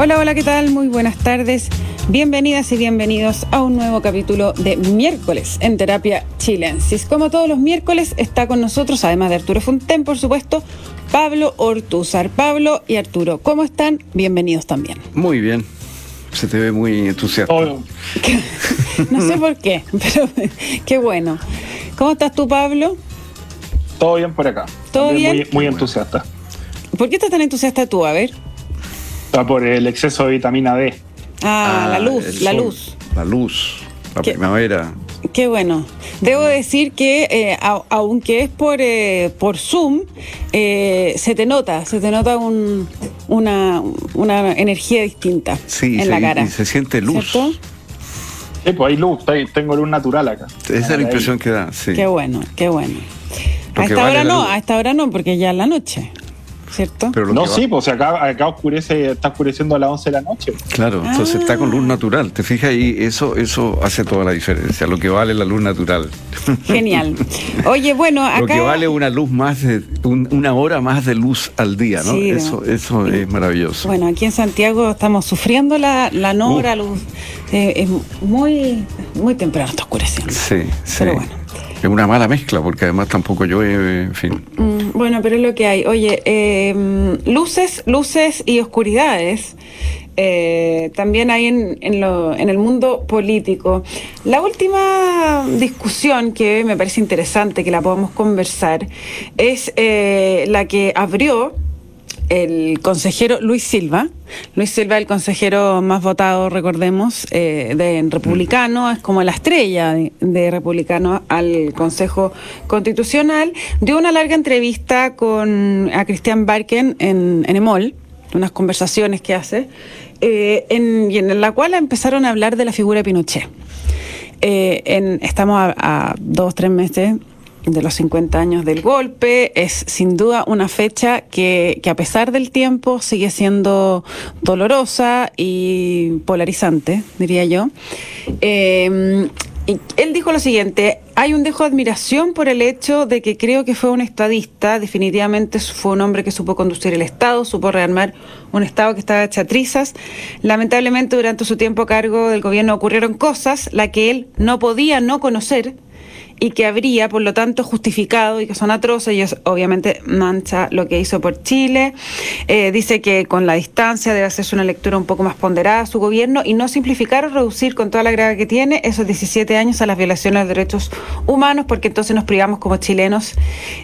Hola, hola, ¿qué tal? Muy buenas tardes. Bienvenidas y bienvenidos a un nuevo capítulo de miércoles en Terapia Chilensis. Como todos los miércoles está con nosotros, además de Arturo Fonten, por supuesto, Pablo Ortúzar. Pablo y Arturo, ¿cómo están? Bienvenidos también. Muy bien. Se te ve muy entusiasta. no sé por qué, pero qué bueno. ¿Cómo estás tú, Pablo? Todo bien por acá. ¿Todo bien? Muy, entusiasta. ¿Por qué estás tan entusiasta tú? A ver. Está por el exceso de vitamina D. Ah, la ah, luz, la luz. La luz, la primavera. Qué bueno. Debo decir que eh, aunque es por, eh, por Zoom, eh, se te nota, se te nota un, una, una energía distinta en la cara. Y se siente luz. Sí, pues hay luz, tengo luz natural acá. Esa es la impresión que da, sí. Qué bueno, qué bueno. a esta hora no, a esta hora no, porque ya es la noche. ¿Cierto? no, sí, pues acá, acá oscurece, está oscureciendo a las 11 de la noche. Claro, entonces está con luz ah. natural. Te fijas ahí, eso, eso hace toda la diferencia, lo que vale la luz natural. Genial. Oye, bueno, acá... Lo que vale una luz más, de, una hora más de luz al día, ¿no? eso eso es maravilloso. Bueno, aquí en Santiago estamos sufriendo la, la no hora luz. Eh, es muy, muy temprano está oscureciendo. Sí, sí. Pero bueno. Es una mala mezcla porque además tampoco llueve, en fin. Mm, bueno, pero es lo que hay. Oye, em, luces, luces y oscuridades. Eh, también hay en, en, lo, en, el mundo político. La última discusión que me parece interesante que la podamos conversar es eh, la que abrió el consejero Luis Silva. Luis Silva, el consejero más votado, recordemos, eh, de republicano, es como la estrella de, republicano al Consejo Constitucional. Dio una larga entrevista con a Cristian Barken en, EMOL, unas conversaciones que hace, eh, en, y en la cual empezaron a hablar de la figura de Pinochet. Eh, estamos a, a dos, tres meses de los 50 años del golpe. Es sin duda una fecha que, a pesar del tiempo sigue siendo dolorosa y polarizante, diría yo. Y él dijo lo siguiente, hay un dejo de admiración por el hecho de que creo que fue un estadista, definitivamente fue un hombre que supo conducir el Estado, supo rearmar un Estado que estaba hecha trizas. Lamentablemente durante su tiempo a cargo del gobierno ocurrieron cosas, la que él no podía no conocer, y que habría, por lo tanto, justificado y que son atroces y obviamente mancha lo que hizo por Chile. Eh, dice que con la distancia debe hacerse una lectura un poco más ponderada a su gobierno y no simplificar o reducir con toda la gravedad que tiene esos 17 años a las violaciones de derechos humanos, porque entonces nos privamos como chilenos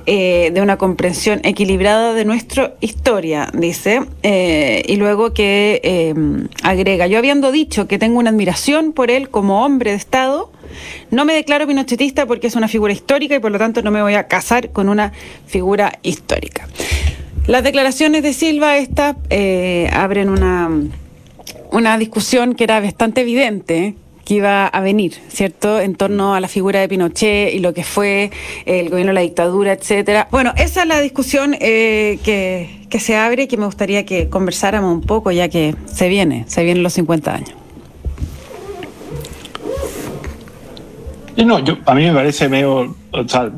eh, de una comprensión equilibrada de nuestra historia, dice. Eh, y luego que agrega, yo habiendo dicho que tengo una admiración por él como hombre de Estado, no me declaro pinochetista porque es una figura histórica y por lo tanto no me voy a casar con una figura histórica. Las declaraciones de Silva, estas, eh, abren una, una discusión que era bastante evidente que iba a venir, ¿cierto? En torno a la figura de Pinochet y lo que fue el gobierno de la dictadura, etcétera. Bueno, esa es la discusión eh, que, que se abre y que me gustaría que conversáramos un poco, ya que se viene, se vienen los 50 años. Y no, yo, a mí me parece medio, o sea,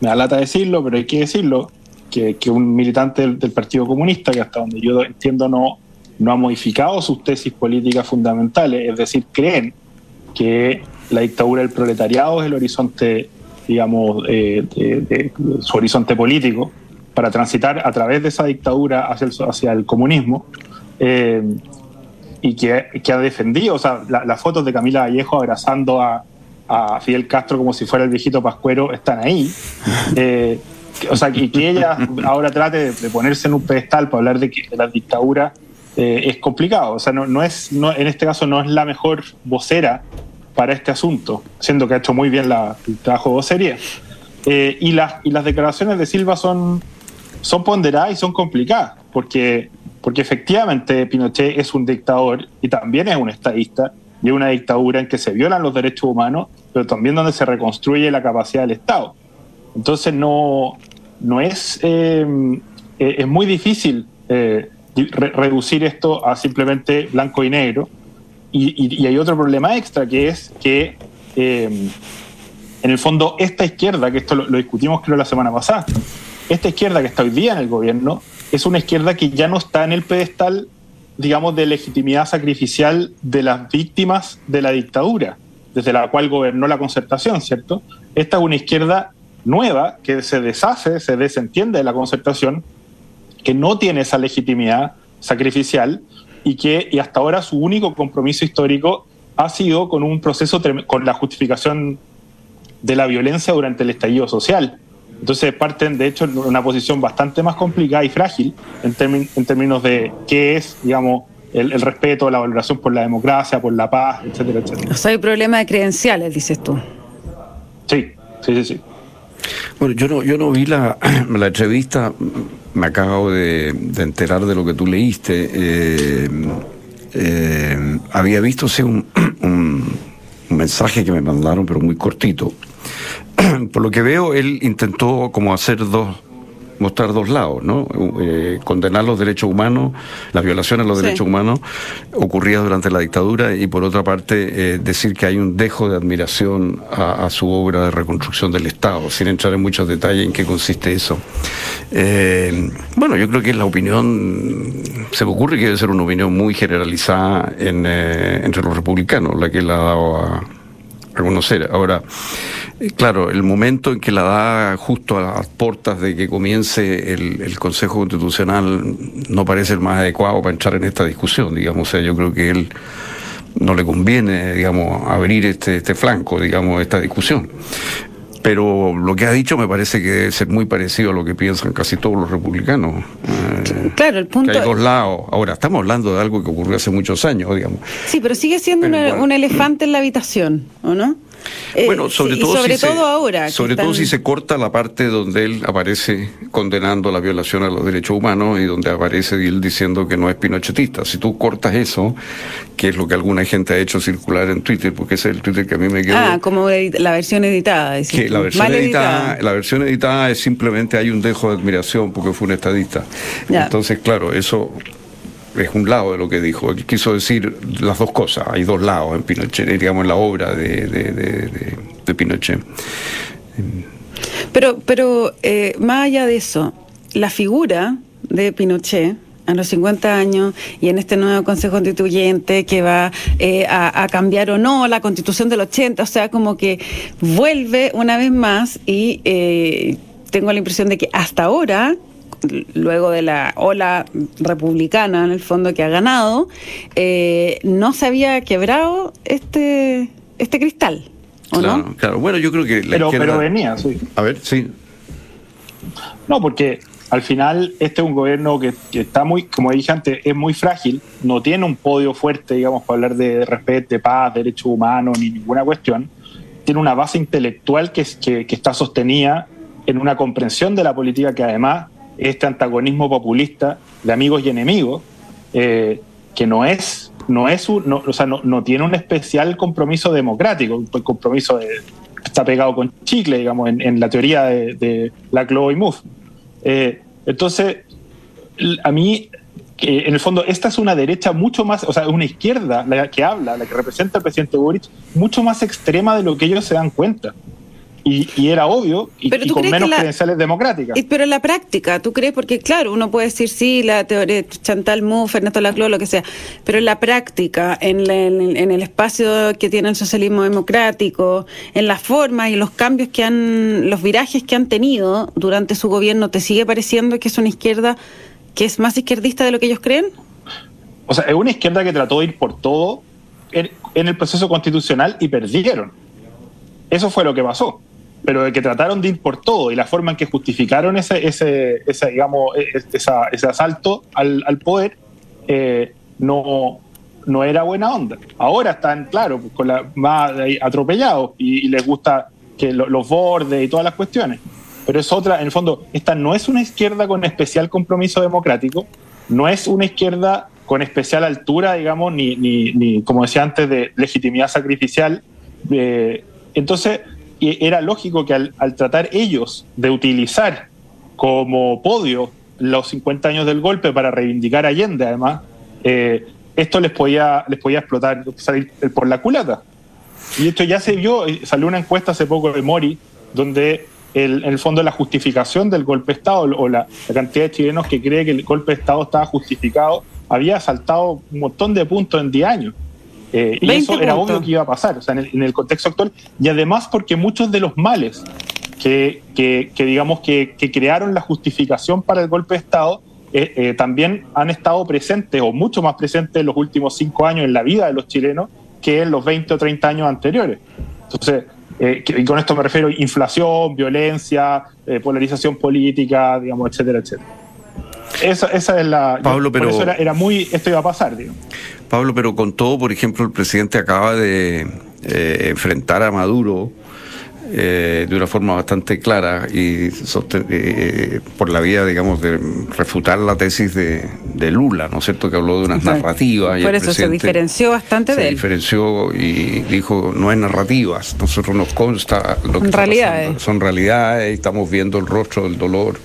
me da lata decirlo, pero hay que decirlo, que, un militante del, Partido Comunista, que hasta donde yo entiendo no, no ha modificado sus tesis políticas fundamentales, es decir, creen que la dictadura del proletariado es el horizonte, digamos, eh, su horizonte político, para transitar a través de esa dictadura hacia el, hacia el comunismo, eh, y que, ha defendido, o sea, las fotos de Camila Vallejo abrazando a, a Fidel Castro como si fuera el viejito Pascuero están ahí. Eh, o sea, que, que, ella ahora trate de, ponerse en un pedestal para hablar de, que, la dictadura eh, es complicado. O sea, no, no es, no, en este caso no es la mejor vocera para este asunto, siendo que ha hecho muy bien la, el trabajo de vocería. Eh, y, las, y las declaraciones de Silva son, son ponderadas y son complicadas, porque, porque efectivamente Pinochet es un dictador y también es un estadista, y una dictadura en que se violan los derechos humanos, pero también donde se reconstruye la capacidad del Estado. Entonces no, no es, eh, eh, es muy difícil eh, reducir esto a simplemente blanco y negro. Y, hay otro problema extra que es que en el fondo esta izquierda, que esto lo, discutimos creo la semana pasada, esta izquierda que está hoy día en el gobierno es una izquierda que ya no está en el pedestal digamos, de legitimidad sacrificial de las víctimas de la dictadura, desde la cual gobernó la concertación, ¿cierto? Esta es una izquierda nueva que se deshace, se desentiende de la concertación, que no tiene esa legitimidad sacrificial y que y hasta ahora su único compromiso histórico ha sido con un proceso con la justificación de la violencia durante el estallido social. Entonces parten, de hecho, en una posición bastante más complicada y frágil en, en términos de qué es, digamos, el, el, respeto, la valoración por la democracia, por la paz, etcétera, etcétera. O sea, hay problema de credenciales, dices tú. Sí, sí, sí, sí. Bueno, yo no, yo no vi la, la entrevista, me acabo de, de, enterar de lo que tú leíste. Eh, eh, había visto un, un, un mensaje que me mandaron, pero muy cortito. Por lo que veo, él intentó como hacer dos mostrar dos lados, ¿no? Eh, condenar los derechos humanos, las violaciones a los sí. derechos humanos ocurridas durante la dictadura y por otra parte eh, decir que hay un dejo de admiración a, a, su obra de reconstrucción del Estado, sin entrar en muchos detalles en qué consiste eso. Eh, bueno, yo creo que la opinión, se me ocurre que debe ser una opinión muy generalizada en, entre los republicanos, la que él ha dado a, a conocer. Ahora, Claro, el momento en que la da justo a las puertas de que comience el, el, Consejo Constitucional no parece el más adecuado para entrar en esta discusión, digamos. O sea, yo creo que él no le conviene, digamos, abrir este, este flanco, digamos, esta discusión. Pero lo que ha dicho me parece que debe ser muy parecido a lo que piensan casi todos los republicanos. Eh, claro, el punto. Que hay dos lados. Ahora, estamos hablando de algo que ocurrió hace muchos años, digamos. Sí, pero sigue siendo pero, una, bueno. un elefante en la habitación, ¿o no? Bueno, sobre eh, todo, sobre si todo se, ahora. Sobre están... todo si se corta la parte donde él aparece condenando la violación a los derechos humanos y donde aparece él diciendo que no es pinochetista. Si tú cortas eso, que es lo que alguna gente ha hecho circular en Twitter, porque ese es el Twitter que a mí me quedó. Ah, como la versión editada. Que la versión editada, editada, la versión editada es simplemente hay un dejo de admiración porque fue un estadista. Ya. Entonces, claro, eso es un lado de lo que dijo. Quiso decir las dos cosas. Hay dos lados en Pinochet, digamos, en la obra de, de, Pinochet. Pero, pero eh, más allá de eso, la figura de Pinochet a los 50 años y en este nuevo Consejo Constituyente que va eh, a, a, cambiar o no la Constitución del 80, o sea, como que vuelve una vez más y eh, tengo la impresión de que hasta ahora luego de la ola republicana en el fondo que ha ganado, eh, no se había quebrado este, este cristal. ¿o claro, no? claro. Bueno, yo creo que la pero, izquierda... pero venía, sí. A ver, sí. No, porque al final este es un gobierno que, que, está muy, como dije antes, es muy frágil, no tiene un podio fuerte, digamos, para hablar de respeto, de paz, derechos humanos, ni ninguna cuestión. Tiene una base intelectual que, que, que está sostenida en una comprensión de la política que además este antagonismo populista de amigos y enemigos, eh, que no es, no es un, no, o sea, no, tiene un especial compromiso democrático, un compromiso de, está pegado con chicle, digamos, en, en la teoría de, de la y Move. Eh, entonces, a mí, que en el fondo, esta es una derecha mucho más, o sea, una izquierda la que habla, la que representa al presidente Boric, mucho más extrema de lo que ellos se dan cuenta. Y, y, era obvio y, y con menos la, credenciales democráticas. Pero en la práctica, ¿tú crees? Porque claro, uno puede decir sí, la teoría Chantal Mouffe, Ernesto Laclau, lo que sea, pero en la práctica, en, la, en, en, el espacio que tiene el socialismo democrático, en las formas y los cambios que han, los virajes que han tenido durante su gobierno, ¿te sigue pareciendo que es una izquierda que es más izquierdista de lo que ellos creen? O sea, es una izquierda que trató de ir por todo en, en el proceso constitucional y perdieron. Eso fue lo que pasó pero de que trataron de ir por todo y la forma en que justificaron ese, ese, ese digamos, esa, ese asalto al, poder eh, no, no era buena onda. Ahora están, claro, pues, con la, más atropellados y, les gusta que lo, los bordes y todas las cuestiones. Pero es otra, en el fondo, esta no es una izquierda con especial compromiso democrático, no es una izquierda con especial altura, digamos, ni, ni, ni como decía antes, de legitimidad sacrificial. Eh, entonces, era lógico que al, al, tratar ellos de utilizar como podio los 50 años del golpe para reivindicar Allende, además, eh, esto les podía, les podía explotar, salir por la culata. Y esto ya se vio, salió una encuesta hace poco de Mori, donde el, en el fondo la justificación del golpe de Estado o la, la, cantidad de chilenos que cree que el golpe de Estado estaba justificado había saltado un montón de puntos en 10 años. Eh, y eso era obvio que iba a pasar, o sea, en el, contexto actual. Y además porque muchos de los males que, que, digamos, que, que, crearon la justificación para el golpe de Estado eh, eh, también han estado presentes o mucho más presentes en los últimos cinco años en la vida de los chilenos que en los 20 o 30 años anteriores. Entonces, eh, y con esto me refiero a inflación, violencia, polarización política, digamos, etcétera, etcétera. Esa, esa es la. Pablo, pero. eso era, muy. Esto iba a pasar, digo. Pablo, pero con todo, por ejemplo, el presidente acaba de enfrentar a Maduro eh, de una forma bastante clara y eh, por la vía, digamos, de refutar la tesis de, Lula, ¿no es cierto?, que habló de unas narrativas. Por eso se diferenció bastante de él. Se diferenció y dijo, no es narrativas, nosotros nos consta lo que realidades. son realidades, estamos viendo el rostro del dolor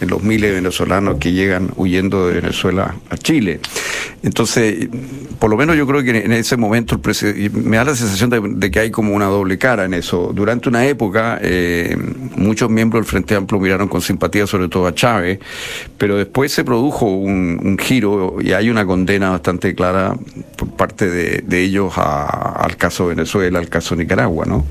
en los miles de venezolanos que llegan huyendo de Venezuela a Chile. Entonces, por lo menos yo creo que en ese momento el me da la sensación de, que hay como una doble cara en eso. Durante una época, eh, muchos miembros del Frente Amplio miraron con simpatía sobre todo a Chávez, pero después se produjo un, giro y hay una condena bastante clara por parte de, ellos al caso Venezuela, al caso Nicaragua, ¿no?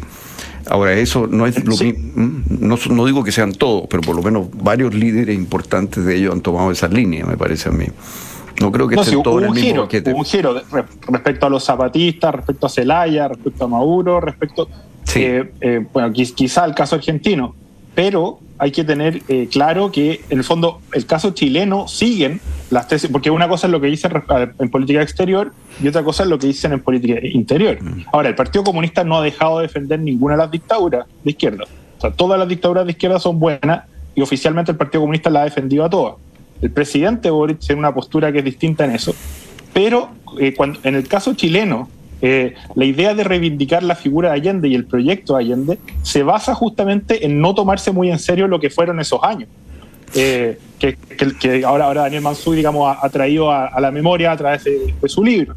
Ahora, eso no es lo no, no, digo que sean todos, pero por lo menos varios líderes importantes de ellos han tomado esa línea, me parece a mí. No creo que estén todos en el mismo giro, Un giro respecto a los zapatistas, respecto a Celaya, respecto a Maduro, respecto. Eh, eh, bueno, quizá el caso argentino, pero hay que tener eh, claro que en el fondo el caso chileno siguen las tesis, porque una cosa es lo que dicen en política exterior y otra cosa es lo que dicen en política interior. Mm. Ahora, el Partido Comunista no ha dejado de defender ninguna de las dictaduras de izquierda. O sea, todas las dictaduras de izquierda son buenas y oficialmente el Partido Comunista la ha defendido a todas. El presidente Boric tiene una postura que es distinta en eso. Pero eh, cuando, en el caso chileno, eh, la idea de reivindicar la figura de Allende y el proyecto de Allende se basa justamente en no tomarse muy en serio lo que fueron esos años. Eh, que, que, ahora, ahora Daniel Mansú, digamos, ha, traído a, la memoria a través de, su libro.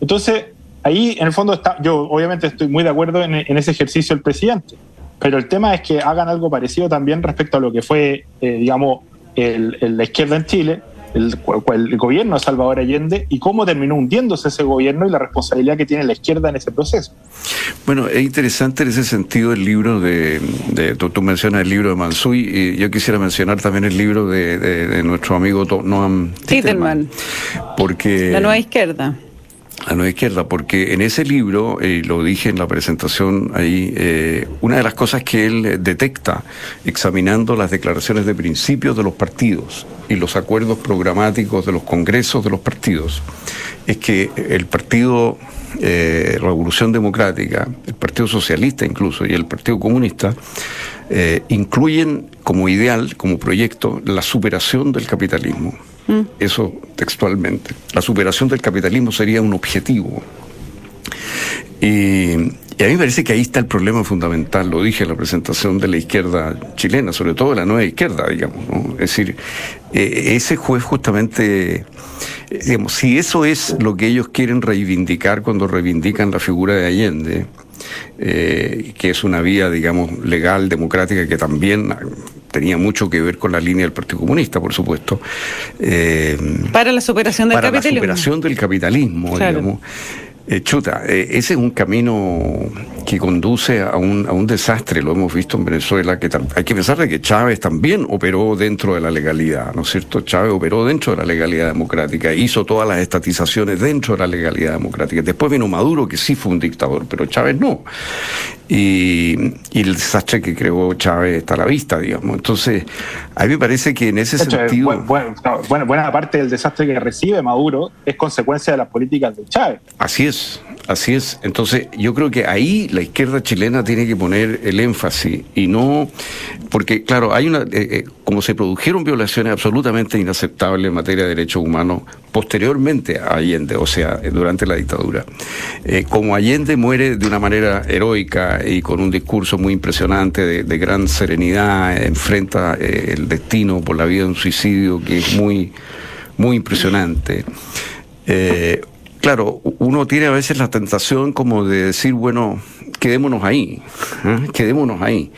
Entonces, ahí en el fondo está, yo obviamente estoy muy de acuerdo en, ese ejercicio del presidente, pero el tema es que hagan algo parecido también respecto a lo que fue, eh, digamos, la izquierda en Chile, el, el, gobierno de Salvador Allende y cómo terminó hundiéndose ese gobierno y la responsabilidad que tiene la izquierda en ese proceso. Bueno, es interesante en ese sentido el libro de, tú, mencionas el libro de Mansuy y yo quisiera mencionar también el libro de, nuestro amigo Noam Titelman, porque la nueva izquierda a nueva izquierda, porque en ese libro, y lo dije en la presentación ahí, eh, una de las cosas que él detecta examinando las declaraciones de principios de los partidos y los acuerdos programáticos de los congresos de los partidos, es que el Partido eh, Revolución Democrática, el Partido Socialista incluso y el Partido Comunista, eh, incluyen como ideal, como proyecto, la superación del capitalismo. Mm. Eso textualmente. La superación del capitalismo sería un objetivo. Y, a mí me parece que ahí está el problema fundamental, lo dije en la presentación de la izquierda chilena, sobre todo la nueva izquierda, digamos. Es decir, eh, ese juez justamente, digamos, si eso es lo que ellos quieren reivindicar cuando reivindican la figura de Allende, eh, que es una vía, digamos, legal, democrática, que también tenía mucho que ver con la línea del Partido Comunista, por supuesto. Eh, para la superación del capitalismo. Para la superación del capitalismo, digamos. Eh, chuta, eh, ese es un camino que conduce a un, a un desastre, lo hemos visto en Venezuela, que hay que pensar de que Chávez también operó dentro de la legalidad, ¿no es cierto? Chávez operó dentro de la legalidad democrática, hizo todas las estatizaciones dentro de la legalidad democrática. Después vino Maduro, que sí fue un dictador, pero Chávez no. Y, el desastre que creó Chávez está a la vista, digamos. Entonces, a mí me parece que en ese sentido... Bueno, buena parte del desastre que recibe Maduro es consecuencia de las políticas de Chávez. Así es, así es. Entonces, yo creo que ahí la izquierda chilena tiene que poner el énfasis y no, porque claro, hay una, eh, eh, como se produjeron violaciones absolutamente inaceptables en materia de derechos humanos posteriormente a Allende, o sea, durante la dictadura. Eh, como Allende muere de una manera heroica y con un discurso muy impresionante de, gran serenidad, enfrenta el destino por la vida de un suicidio que es muy, muy impresionante claro, uno tiene a veces la tentación como de decir, bueno, quedémonos ahí, ¿eh? quedémonos ahí.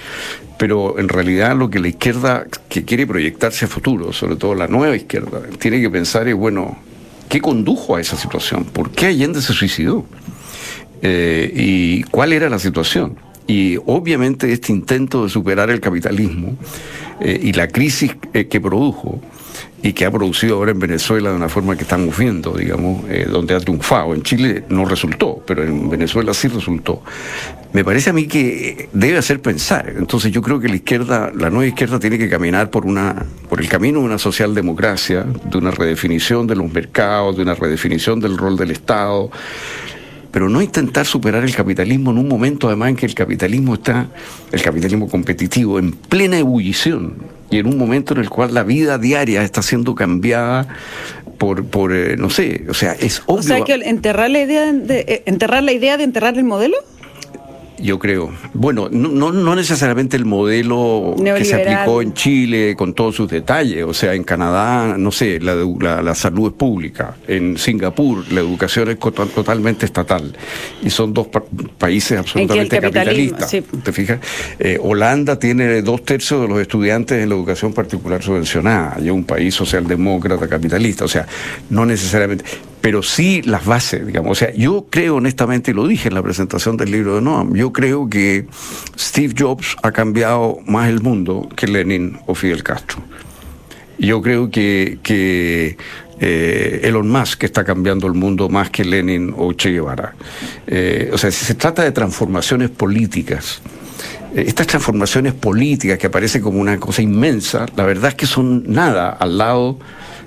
Pero en realidad lo que la izquierda que quiere proyectarse a futuro, sobre todo la nueva izquierda, tiene que pensar es, bueno, qué condujo a esa situación? ¿Por qué Allende se suicidó? Eh, ¿Y cuál era la situación? Y obviamente este intento de superar el capitalismo eh, y la crisis que produjo y que ha producido ahora en Venezuela de una forma que estamos viendo, digamos, eh, donde ha triunfado. En Chile no resultó, pero en Venezuela sí resultó. Me parece a mí que debe hacer pensar. Entonces yo creo que la izquierda, la nueva izquierda tiene que caminar por una, por el camino de una socialdemocracia, de una redefinición de los mercados, de una redefinición del rol del Estado pero no intentar superar el capitalismo en un momento además en que el capitalismo está, el capitalismo competitivo, en plena ebullición y en un momento en el cual la vida diaria está siendo cambiada por, por eh, no sé, o sea, es obvio. O sea, que enterrar la idea de, eh, enterrar la idea de enterrar el modelo. Yo creo. Bueno, no, no necesariamente el modelo que se aplicó en Chile con todos sus detalles. O sea, en Canadá, no sé, la, la, salud es pública. En Singapur, la educación es totalmente estatal. Y son dos países absolutamente capitalistas. ¿Te fijas? Eh, Holanda tiene dos tercios de los estudiantes en la educación particular subvencionada. Y es un país socialdemócrata capitalista. O sea, no necesariamente pero sí las bases, digamos. O sea, yo creo honestamente, y lo dije en la presentación del libro de Noam, yo creo que Steve Jobs ha cambiado más el mundo que Lenin o Fidel Castro. Yo creo que, que eh, Elon Musk está cambiando el mundo más que Lenin o Che Guevara. Eh, o sea, si se trata de transformaciones políticas, eh, estas transformaciones políticas que aparecen como una cosa inmensa, la verdad es que son nada al lado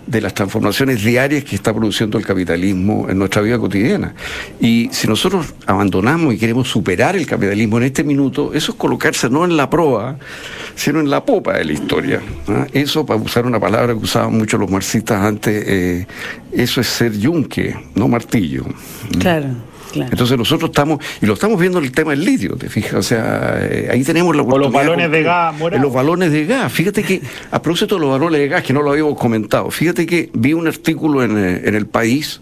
de las transformaciones diarias que está produciendo el capitalismo en nuestra vida cotidiana. Y si nosotros abandonamos y queremos superar el capitalismo en este minuto, eso es colocarse no en la proa, sino en la popa de la historia. ¿ah? Eso, para usar una palabra que usaban mucho los marxistas antes, eh, eso es ser yunque, no martillo. Claro. Entonces nosotros estamos, y lo estamos viendo en el tema del litio, ¿te fijas? O sea, eh, ahí tenemos la O los balones de gas, Los balones de gas. Fíjate que, a propósito de los balones de gas, que no lo habíamos comentado, fíjate que vi un artículo en, eh, en el país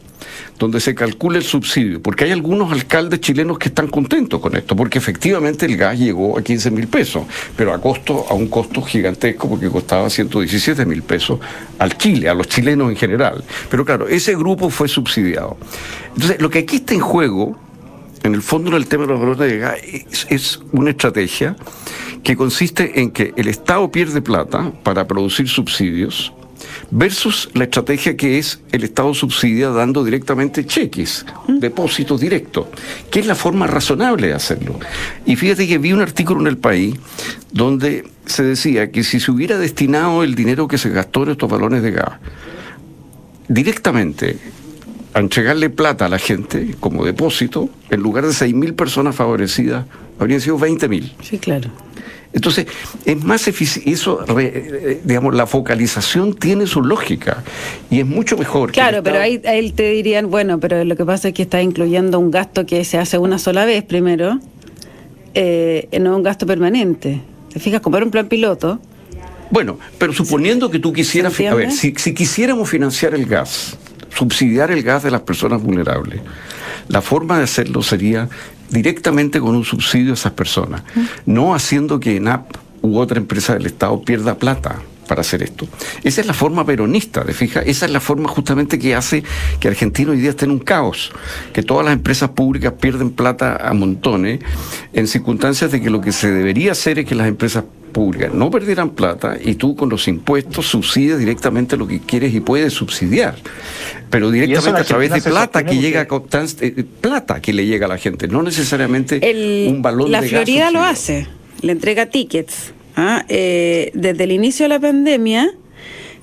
donde se calcula el subsidio, porque hay algunos alcaldes chilenos que están contentos con esto, porque efectivamente el gas llegó a 15 mil pesos, pero a costo, a un costo gigantesco, porque costaba 117 mil pesos al Chile, a los chilenos en general. Pero claro, ese grupo fue subsidiado. Entonces, lo que aquí está en juego, en el fondo del tema de los valores de gas, es una estrategia que consiste en que el Estado pierde plata para producir subsidios, versus la estrategia que es el Estado subsidia dando directamente cheques, depósitos directos, que es la forma razonable de hacerlo. Y fíjate que vi un artículo en el país donde se decía que si se hubiera destinado el dinero que se gastó en estos balones de gas directamente a entregarle plata a la gente como depósito, en lugar de 6.000 personas favorecidas, habrían sido 20.000. Sí, claro. Entonces, es más eficiente, eso, eh, digamos, la focalización tiene su lógica y es mucho mejor. Claro, pero ahí, ahí, te dirían, bueno, pero lo que pasa es que está incluyendo un gasto que se hace una sola vez primero, eh, no un gasto permanente. ¿Te fijas? Comprar un plan piloto. Bueno, pero suponiendo que tú quisieras, a ver, si, si quisiéramos financiar el gas, subsidiar el gas de las personas vulnerables, la forma de hacerlo sería directamente con un subsidio a esas personas, no haciendo que ENAP u otra empresa del Estado pierda plata para hacer esto. Esa es la forma peronista, ¿de fija? Esa es la forma justamente que hace que Argentina hoy día esté en un caos, que todas las empresas públicas pierden plata a montones en circunstancias de que lo que se debería hacer es que las empresas públicas no perdieran plata y tú con los impuestos subsidias directamente lo que quieres y puedes subsidiar, pero directamente a través de plata que llega eh, plata que le llega a la gente, no necesariamente un balón la de Florida lo hace, le entrega tickets. ¿ah? Eh, desde el inicio de la pandemia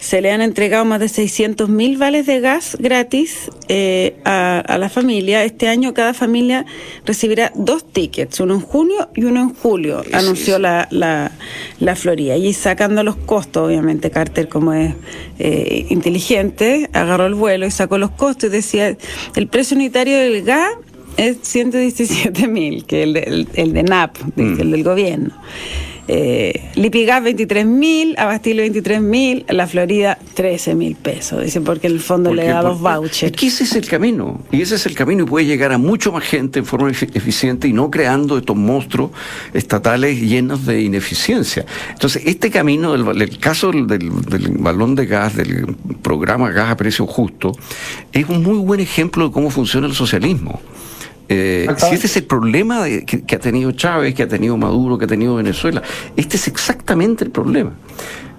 se le han entregado más de 600 mil vales de gas gratis eh, a, la familia. Este año cada familia recibirá dos tickets, uno en junio y uno en julio, anunció La, la, la, Florida. Y sacando los costos, obviamente Carter, como es eh, inteligente, agarró el vuelo y sacó los costos y decía, el precio unitario del gas es 117 mil, que el de, el, de NAP, mm. el del gobierno. Eh, Lipigas 23 mil, Abastible 23 mil, la Florida 13 mil pesos. Dice porque el fondo le da dos vouchers. Es que ese es el camino. Y ese es el camino y puede llegar a mucho más gente en forma eficiente y no creando estos monstruos estatales llenos de ineficiencia. Entonces, este camino, el, caso del, del balón de gas, del programa gas a precio justo, es un muy buen ejemplo de cómo funciona el socialismo. Eh, si este es el problema que, ha tenido Chávez, que ha tenido Maduro, que ha tenido Venezuela, este es exactamente el problema.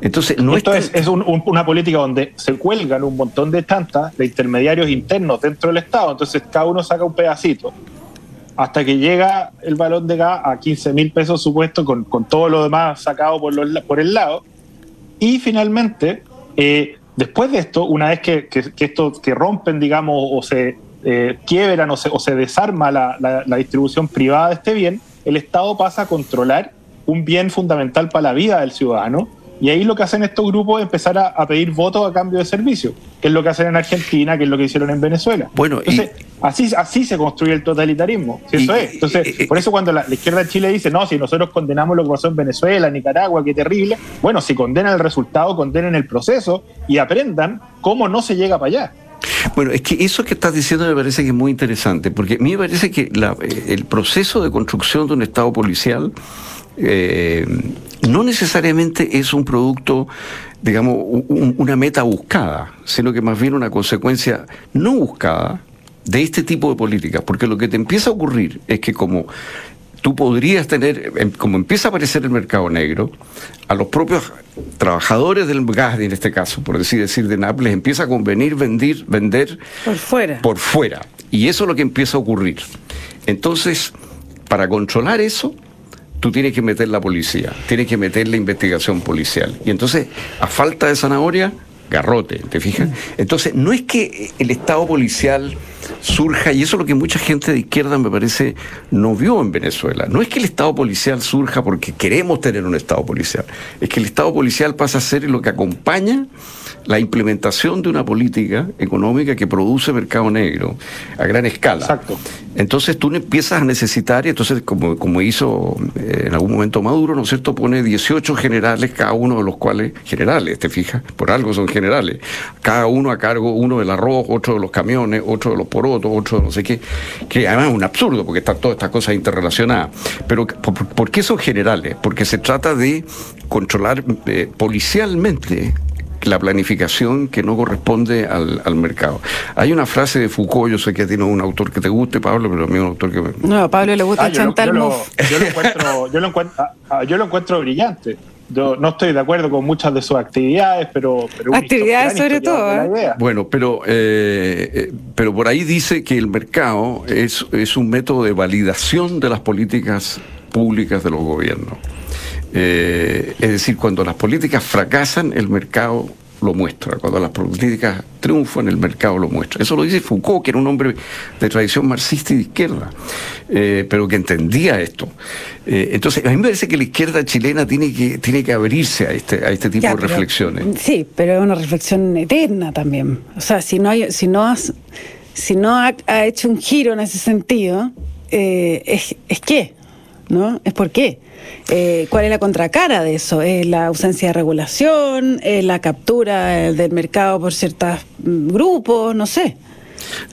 Entonces, no Esto es, una política donde se cuelgan un montón de tantas de intermediarios internos dentro del Estado, entonces cada uno saca un pedacito. Hasta que llega el balón de gas a 15 mil pesos supuesto con, todo lo demás sacado por, por el lado. Y finalmente eh, después de esto, una vez que, esto que rompen, digamos, o se eh, quiebran o se, o se desarma la, la, distribución privada de este bien, el Estado pasa a controlar un bien fundamental para la vida del ciudadano. Y ahí lo que hacen estos grupos es empezar a, pedir votos a cambio de servicio, que es lo que hacen en Argentina, que es lo que hicieron en Venezuela. Bueno, Entonces, así, así se construye el totalitarismo. eso es. Entonces, por eso cuando la, izquierda de Chile dice, no, si nosotros condenamos lo que pasó en Venezuela, Nicaragua, qué terrible, bueno, si condenan el resultado, condenen el proceso y aprendan cómo no se llega para allá. Bueno, es que eso que estás diciendo me parece que es muy interesante, porque a mí me parece que eh, el proceso de construcción de un Estado policial eh, no necesariamente es un producto, digamos, una meta buscada, sino que más bien una consecuencia no buscada de este tipo de políticas, porque lo que te empieza a ocurrir es que como tú podrías tener, em, como empieza a aparecer el mercado negro, a los propios trabajadores del gas, en este caso, por decir, decir de Nápoles, empieza a convenir vender, vender por fuera. Por fuera. Y eso es lo que empieza a ocurrir. Entonces, para controlar eso, tú tienes que meter la policía, tienes que meter la investigación policial. Y entonces, a falta de zanahoria, garrote, ¿te fijas? Entonces, no es que el Estado policial surja, y eso es lo que mucha gente de izquierda me parece no vio en Venezuela. No es que el Estado policial surja porque queremos tener un Estado policial, es que el Estado policial pasa a ser lo que acompaña la implementación de una política económica que produce mercado negro a gran escala. Exacto. Entonces tú empiezas a necesitar, y entonces como, como hizo eh, en algún momento Maduro, ¿no es cierto?, pone 18 generales, cada uno de los cuales, generales, te fijas, por algo son generales, cada uno a cargo, uno del arroz, otro de los camiones, otro de los porotos, otro de no sé qué, que además es un absurdo porque están todas estas cosas interrelacionadas. Pero ¿por, qué son generales? Porque se trata de controlar eh, policialmente la planificación que no corresponde al, mercado. Hay una frase de Foucault, yo sé que tiene un autor que te guste, Pablo, pero a mí es un autor que me... No, a Pablo le gusta ah, Chantal yo, lo, encuentro, yo, lo encuentro, ah, ah, yo lo encuentro brillante. Yo no estoy de acuerdo con muchas de sus actividades, pero... actividades sobre todo. ¿eh? Bueno, pero, eh, eh, pero por ahí dice que el mercado es, es un método de validación de las políticas públicas de los gobiernos. Eh, es decir, cuando las políticas fracasan, el mercado lo muestra. Cuando las políticas triunfan, el mercado lo muestra. Eso lo dice Foucault, que era un hombre de tradición marxista y de izquierda, eh, pero que entendía esto. Eh, entonces, a mí me parece que la izquierda chilena tiene que, tiene que abrirse a este, a este tipo de reflexiones. Sí, pero es una reflexión eterna también. O sea, si no, hay, si no, has, si no ha, hecho un giro en ese sentido, es, es qué, ¿no? Es por qué. Eh, ¿Cuál es la contracara de eso? ¿Es la ausencia de regulación? ¿Es la captura del mercado por ciertos mm, grupos? No sé.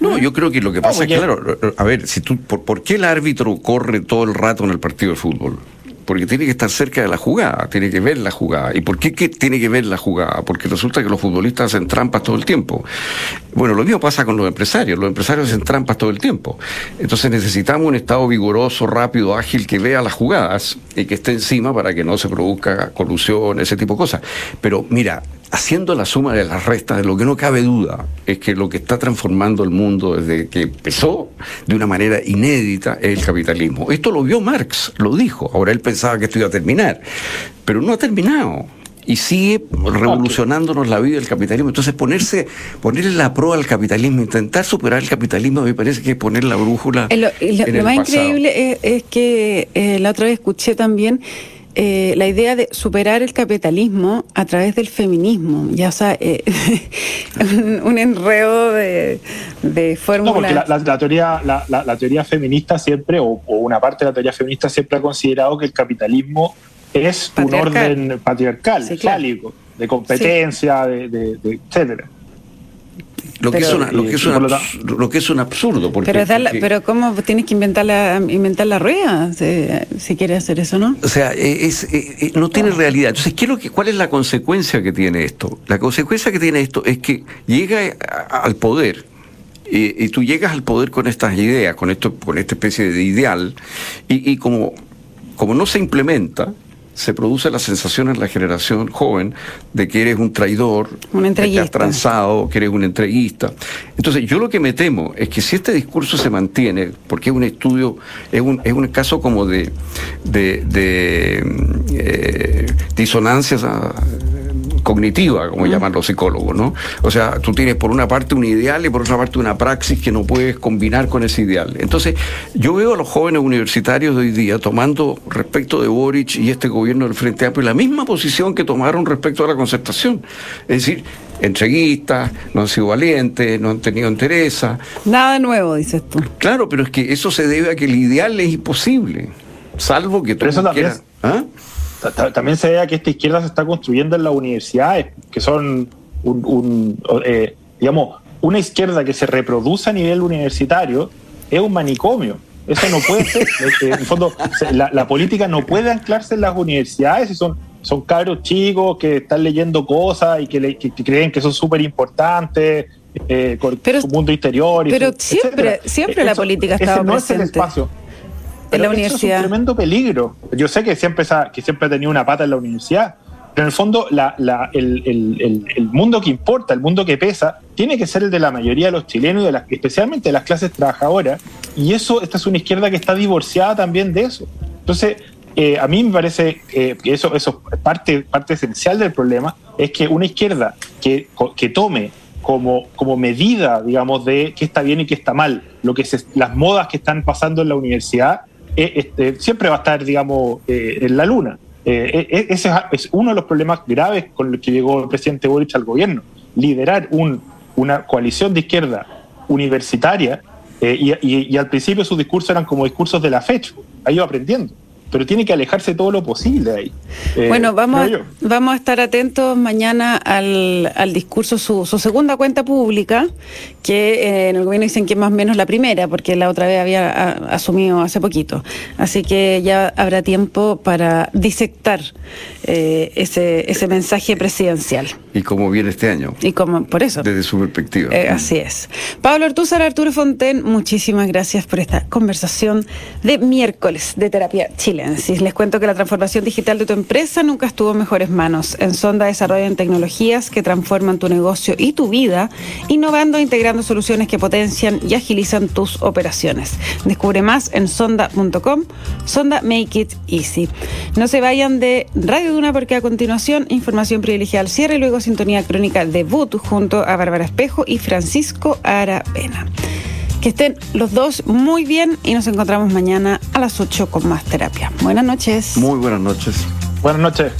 No, yo creo que lo que pasa es, claro, a ver, si tú, por, ¿por qué el árbitro corre todo el rato en el partido de fútbol? Porque tiene que estar cerca de la jugada, tiene que ver la jugada. ¿Y por qué, tiene que ver la jugada? Porque resulta que los futbolistas hacen trampas todo el tiempo. Bueno, lo mismo pasa con los empresarios, los empresarios hacen trampas todo el tiempo. Entonces necesitamos un Estado vigoroso, rápido, ágil, que vea las jugadas y que esté encima para que no se produzca colusión, ese tipo de cosas. Pero mira, haciendo la suma de las restas, de lo que no cabe duda es que lo que está transformando el mundo desde que empezó de una manera inédita es el capitalismo. Esto lo vio Marx, lo dijo. Ahora él pensaba que esto iba a terminar, pero no ha terminado. Y sigue revolucionándonos la vida del capitalismo. Entonces ponerse, ponerle la proa al capitalismo, intentar superar el capitalismo, me parece que es poner la brújula. Lo, lo más increíble es, que eh, la otra vez escuché también eh, la idea de superar el capitalismo a través del feminismo. Ya, o sea, eh, un, enredo de, de fórmulas. No, porque la, teoría, la, teoría feminista siempre, o, una parte de la teoría feminista siempre ha considerado que el capitalismo es un orden patriarcal, fálico, de competencia, de, de, etcétera. Lo que, es lo, que es lo que es un absurdo. Porque, pero, pero ¿cómo tienes que inventar la, inventar la rueda si, quieres hacer eso, no? O sea, es, no tiene realidad. Entonces, ¿qué que, ¿cuál es la consecuencia que tiene esto? La consecuencia que tiene esto es que llega al poder y, tú llegas al poder con estas ideas, con esto, con esta especie de ideal, y, y como, como no se implementa, se produce la sensación en la generación joven de que eres un traidor, un que has transado, que eres un entreguista. Entonces, yo lo que me temo es que si este discurso se mantiene, porque es un estudio, es un, es un caso como de, de, eh, disonancias ah, cognitiva, como llaman los psicólogos, ¿no? O sea, tú tienes por una parte un ideal y por otra parte una praxis que no puedes combinar con ese ideal. Entonces, yo veo a los jóvenes universitarios de hoy día tomando respecto de Boric y este gobierno del Frente Amplio la misma posición que tomaron respecto a la concertación. Es decir, entreguistas, no han sido valientes, no han tenido interés. Nada nuevo, dices tú. Claro, pero es que eso se debe a que el ideal es imposible, salvo que tú quieras... ¿Ah? También se vea que esta izquierda se está construyendo en las universidades, que son un, eh, digamos, una izquierda que se reproduce a nivel universitario es un manicomio. Eso no puede ser. en el fondo, la, política no puede anclarse en las universidades y son, son cabros chicos que están leyendo cosas y que, creen que son súper importantes. Eh, con su mundo interior. pero siempre, siempre la política ha estado no presente. Es el espacio en la universidad. es un tremendo peligro. Yo sé que siempre, que siempre ha tenido una pata en la universidad, pero en el fondo el, mundo que importa, el mundo que pesa, tiene que ser el de la mayoría de los chilenos y de las, especialmente de las clases trabajadoras. Y eso, esta es una izquierda que está divorciada también de eso. Entonces, eh, a mí me parece eh, que eso, eso parte, parte esencial del problema, es que una izquierda que, que tome como, como medida, digamos, de qué está bien y qué está mal, lo que las modas que están pasando en la universidad, este, siempre va a estar, digamos, eh, en la luna. Eh, ese es uno de los problemas graves con los que llegó el presidente Boric al gobierno, liderar un, una coalición de izquierda universitaria y, y, al principio sus discursos eran como discursos de la fecha, ha ido aprendiendo pero tiene que alejarse todo lo posible ahí. Eh, bueno, vamos, vamos a estar atentos mañana al, al discurso, su, su, segunda cuenta pública, que eh, en el gobierno dicen que es más o menos la primera, porque la otra vez había asumido hace poquito. Así que ya habrá tiempo para disectar eh, ese, ese mensaje presidencial. Y cómo viene este año. Y como, por eso. Desde su perspectiva. así es. Pablo Artúzar, Arturo Fonten, muchísimas gracias por esta conversación de miércoles de Terapia Chile. Les cuento que la transformación digital de tu empresa nunca estuvo en mejores manos. En Sonda desarrollan tecnologías que transforman tu negocio y tu vida, innovando e integrando soluciones que potencian y agilizan tus operaciones. Descubre más en sonda.com. Sonda Make It Easy. No se vayan de Radio Duna porque a continuación información privilegiada al cierre y luego sintonía crónica debut junto a Bárbara Espejo y Francisco Aravena. Que estén los dos muy bien y nos encontramos mañana a las 8 con más terapia. Buenas noches. Muy buenas noches. Buenas noches.